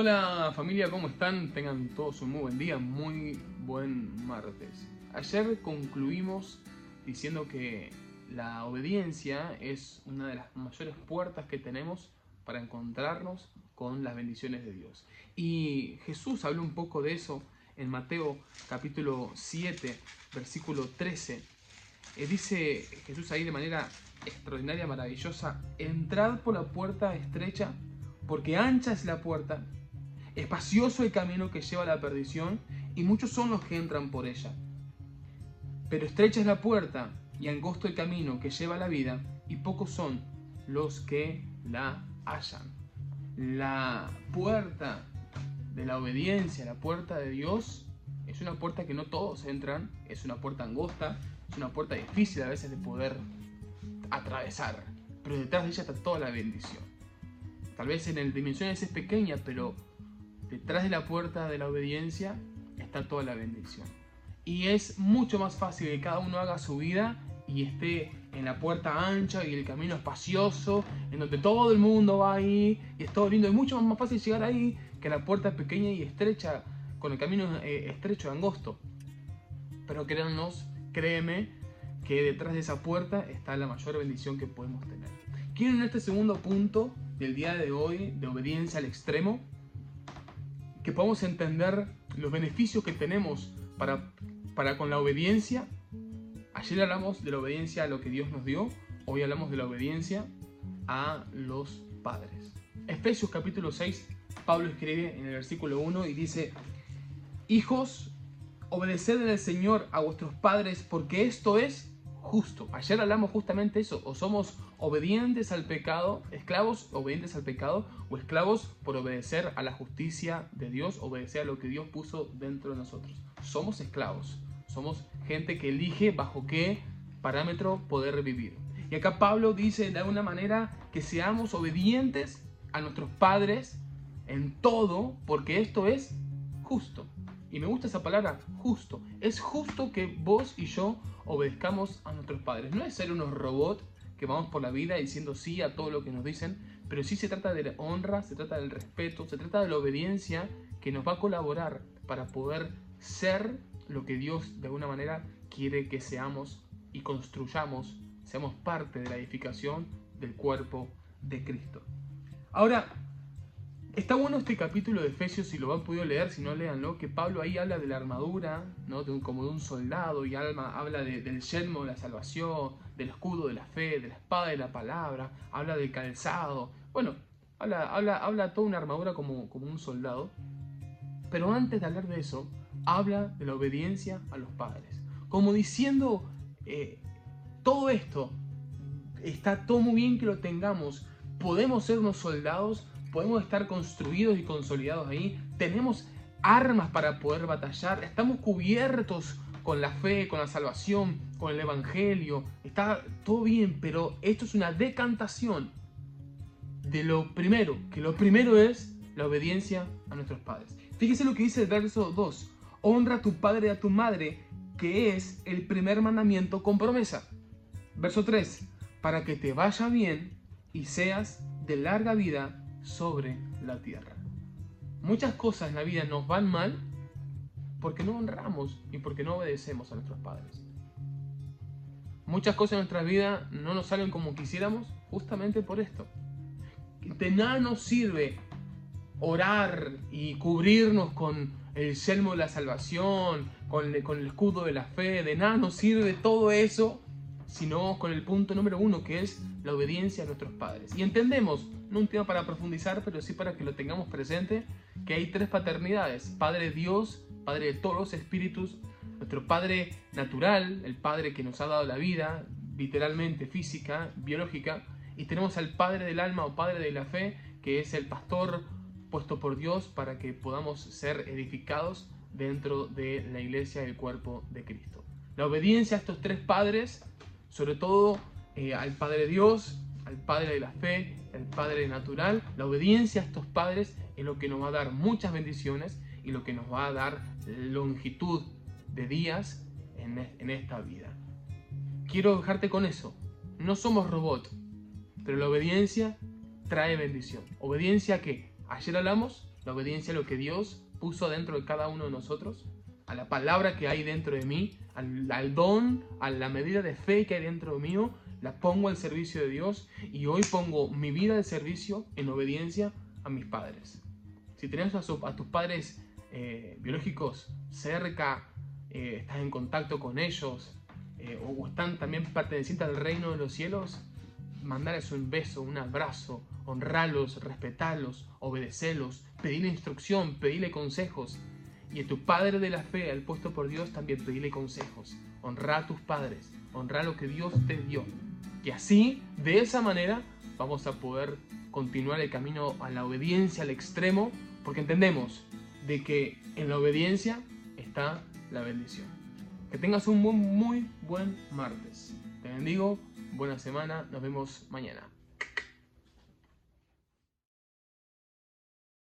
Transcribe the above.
Hola familia, ¿cómo están? Tengan todos un muy buen día, muy buen martes. Ayer concluimos diciendo que la obediencia es una de las mayores puertas que tenemos para encontrarnos con las bendiciones de Dios. Y Jesús habló un poco de eso en Mateo capítulo 7, versículo 13. Eh, dice Jesús ahí de manera extraordinaria, maravillosa, entrad por la puerta estrecha, porque ancha es la puerta Espacioso el camino que lleva a la perdición, y muchos son los que entran por ella. Pero estrecha es la puerta y angosto el camino que lleva a la vida, y pocos son los que la hallan. La puerta de la obediencia, la puerta de Dios, es una puerta que no todos entran, es una puerta angosta, es una puerta difícil a veces de poder atravesar, pero detrás de ella está toda la bendición. Tal vez en el dimensiones es pequeña, pero Detrás de la puerta de la obediencia está toda la bendición. Y es mucho más fácil que cada uno haga su vida y esté en la puerta ancha y el camino espacioso, en donde todo el mundo va ahí y es todo lindo. Es mucho más fácil llegar ahí que la puerta pequeña y estrecha, con el camino eh, estrecho angosto. Pero créanos, créeme, que detrás de esa puerta está la mayor bendición que podemos tener. Quiero en este segundo punto del día de hoy, de obediencia al extremo, que podamos entender los beneficios que tenemos para, para con la obediencia. Ayer hablamos de la obediencia a lo que Dios nos dio, hoy hablamos de la obediencia a los padres. Efesios capítulo 6, Pablo escribe en el versículo 1 y dice, Hijos, obedeced el Señor a vuestros padres porque esto es justo. Ayer hablamos justamente eso, o somos obedientes al pecado, esclavos obedientes al pecado, o esclavos por obedecer a la justicia de Dios, obedecer a lo que Dios puso dentro de nosotros. Somos esclavos, somos gente que elige bajo qué parámetro poder vivir. Y acá Pablo dice de alguna manera que seamos obedientes a nuestros padres en todo, porque esto es justo. Y me gusta esa palabra, justo. Es justo que vos y yo obedezcamos a nuestros padres. No es ser unos robots que vamos por la vida diciendo sí a todo lo que nos dicen, pero sí se trata de la honra, se trata del respeto, se trata de la obediencia que nos va a colaborar para poder ser lo que Dios de alguna manera quiere que seamos y construyamos, seamos parte de la edificación del cuerpo de Cristo. Ahora, Está bueno este capítulo de Efesios, si lo han podido leer, si no leanlo, que Pablo ahí habla de la armadura, ¿no? como de un soldado, y alma, habla del yelmo de la salvación, del escudo de la fe, de la espada de la palabra, habla del calzado. Bueno, habla, habla, habla toda una armadura como, como un soldado. Pero antes de hablar de eso, habla de la obediencia a los padres. Como diciendo, eh, todo esto está todo muy bien que lo tengamos, podemos ser unos soldados podemos estar construidos y consolidados ahí, tenemos armas para poder batallar, estamos cubiertos con la fe, con la salvación, con el Evangelio, está todo bien, pero esto es una decantación de lo primero, que lo primero es la obediencia a nuestros padres. Fíjese lo que dice el verso 2, honra a tu padre y a tu madre, que es el primer mandamiento con promesa. Verso 3, para que te vaya bien y seas de larga vida sobre la tierra. Muchas cosas en la vida nos van mal porque no honramos y porque no obedecemos a nuestros padres. Muchas cosas en nuestra vida no nos salen como quisiéramos justamente por esto. De nada nos sirve orar y cubrirnos con el yelmo de la salvación, con el, con el escudo de la fe, de nada nos sirve todo eso, sino con el punto número uno que es la obediencia a nuestros padres. Y entendemos no un tema para profundizar, pero sí para que lo tengamos presente, que hay tres paternidades, Padre Dios, Padre de todos los espíritus, nuestro Padre natural, el Padre que nos ha dado la vida, literalmente física, biológica, y tenemos al Padre del alma o Padre de la fe, que es el pastor puesto por Dios para que podamos ser edificados dentro de la iglesia del cuerpo de Cristo. La obediencia a estos tres padres, sobre todo eh, al Padre Dios, al Padre de la fe, el Padre natural, la obediencia a estos padres es lo que nos va a dar muchas bendiciones y lo que nos va a dar longitud de días en, en esta vida. Quiero dejarte con eso. No somos robots, pero la obediencia trae bendición. Obediencia que ayer hablamos, la obediencia a lo que Dios puso dentro de cada uno de nosotros, a la palabra que hay dentro de mí, al, don, a la medida de fe que hay dentro de mío, la pongo al servicio de Dios y hoy pongo mi vida de servicio en obediencia a mis padres. Si tenés a, tus padres eh, biológicos cerca, eh, estás en contacto con ellos eh, o están también pertenecientes al reino de los cielos, mandarles un beso, un abrazo, honrarlos, respetarlos, obedecerlos, pedirle instrucción, pedirle consejos. Y a tu Padre de la fe, al puesto por Dios, también pedirle consejos. Honra a tus padres, honra lo que Dios te dio. Y así, de esa manera, vamos a poder continuar el camino a la obediencia al extremo, porque entendemos de que en la obediencia está la bendición. Que tengas un muy, muy buen martes. Te bendigo, buena semana, nos vemos mañana.